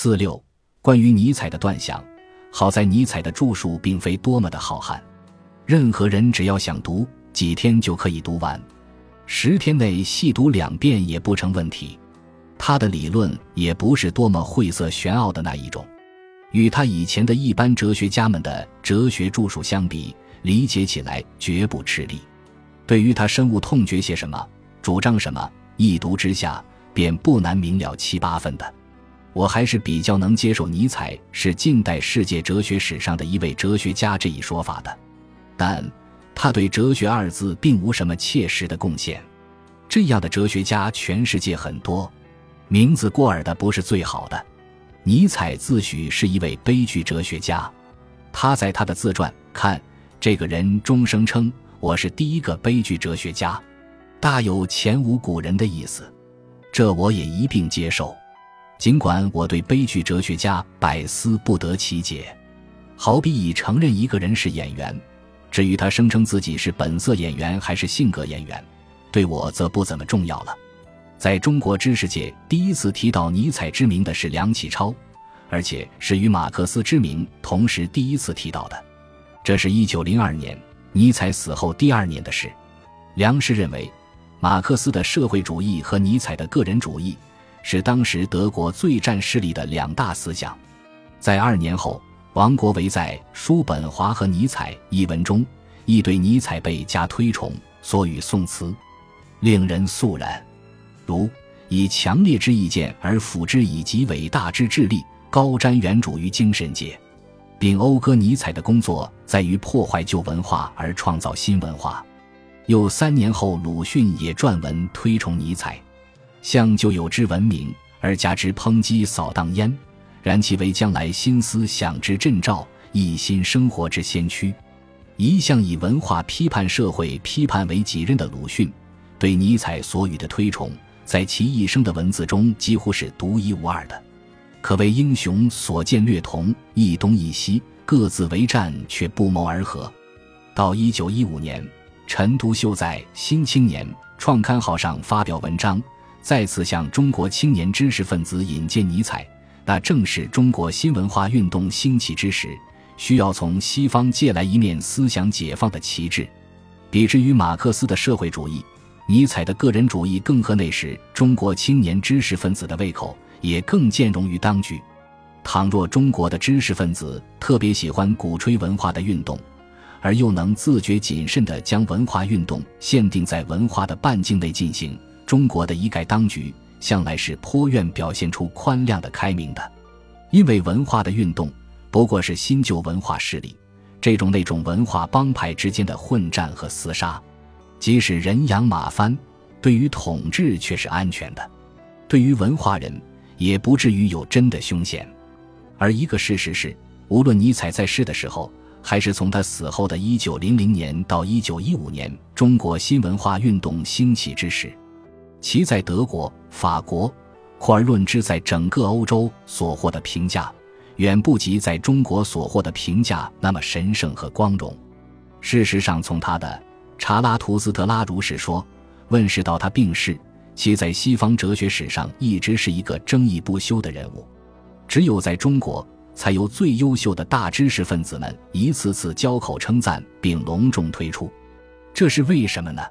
四六，关于尼采的断想，好在尼采的著述并非多么的浩瀚，任何人只要想读，几天就可以读完，十天内细读两遍也不成问题。他的理论也不是多么晦涩玄奥的那一种，与他以前的一般哲学家们的哲学著述相比，理解起来绝不吃力。对于他深恶痛绝些什么，主张什么，一读之下便不难明了七八分的。我还是比较能接受尼采是近代世界哲学史上的一位哲学家这一说法的，但他对“哲学”二字并无什么切实的贡献。这样的哲学家全世界很多，名字过耳的不是最好的。尼采自诩是一位悲剧哲学家，他在他的自传看这个人终声称：“我是第一个悲剧哲学家”，大有前无古人的意思。这我也一并接受。尽管我对悲剧哲学家百思不得其解，好比以承认一个人是演员，至于他声称自己是本色演员还是性格演员，对我则不怎么重要了。在中国知识界第一次提到尼采之名的是梁启超，而且是与马克思之名同时第一次提到的，这是一九零二年尼采死后第二年的事。梁氏认为，马克思的社会主义和尼采的个人主义。是当时德国最占势力的两大思想。在二年后，王国维在《叔本华和尼采》一文中，亦对尼采倍加推崇，所语宋词，令人肃然。如以强烈之意见而辅之以极伟大之智力，高瞻远瞩于精神界，并讴歌尼采的工作在于破坏旧文化而创造新文化。又三年后，鲁迅也撰文推崇尼采。向旧有之文明而加之抨击扫荡焉，然其为将来新思想之振照，一心生活之先驱。一向以文化批判社会、批判为己任的鲁迅，对尼采所语的推崇，在其一生的文字中几乎是独一无二的，可谓英雄所见略同，一东一西，各自为战，却不谋而合。到一九一五年，陈独秀在《新青年》创刊号上发表文章。再次向中国青年知识分子引荐尼采，那正是中国新文化运动兴起之时，需要从西方借来一面思想解放的旗帜。比之于马克思的社会主义，尼采的个人主义更合那时中国青年知识分子的胃口，也更兼容于当局。倘若中国的知识分子特别喜欢鼓吹文化的运动，而又能自觉谨慎地将文化运动限定在文化的半径内进行。中国的一概当局向来是颇愿表现出宽谅的开明的，因为文化的运动不过是新旧文化势力这种那种文化帮派之间的混战和厮杀，即使人仰马翻，对于统治却是安全的，对于文化人也不至于有真的凶险。而一个事实是，无论尼采在世的时候，还是从他死后的一九零零年到一九一五年，中国新文化运动兴起之时。其在德国、法国，或而论之，在整个欧洲所获的评价，远不及在中国所获的评价那么神圣和光荣。事实上，从他的《查拉图斯特拉如是说》问世到他病逝，其在西方哲学史上一直是一个争议不休的人物。只有在中国，才由最优秀的大知识分子们一次次交口称赞并隆重推出。这是为什么呢？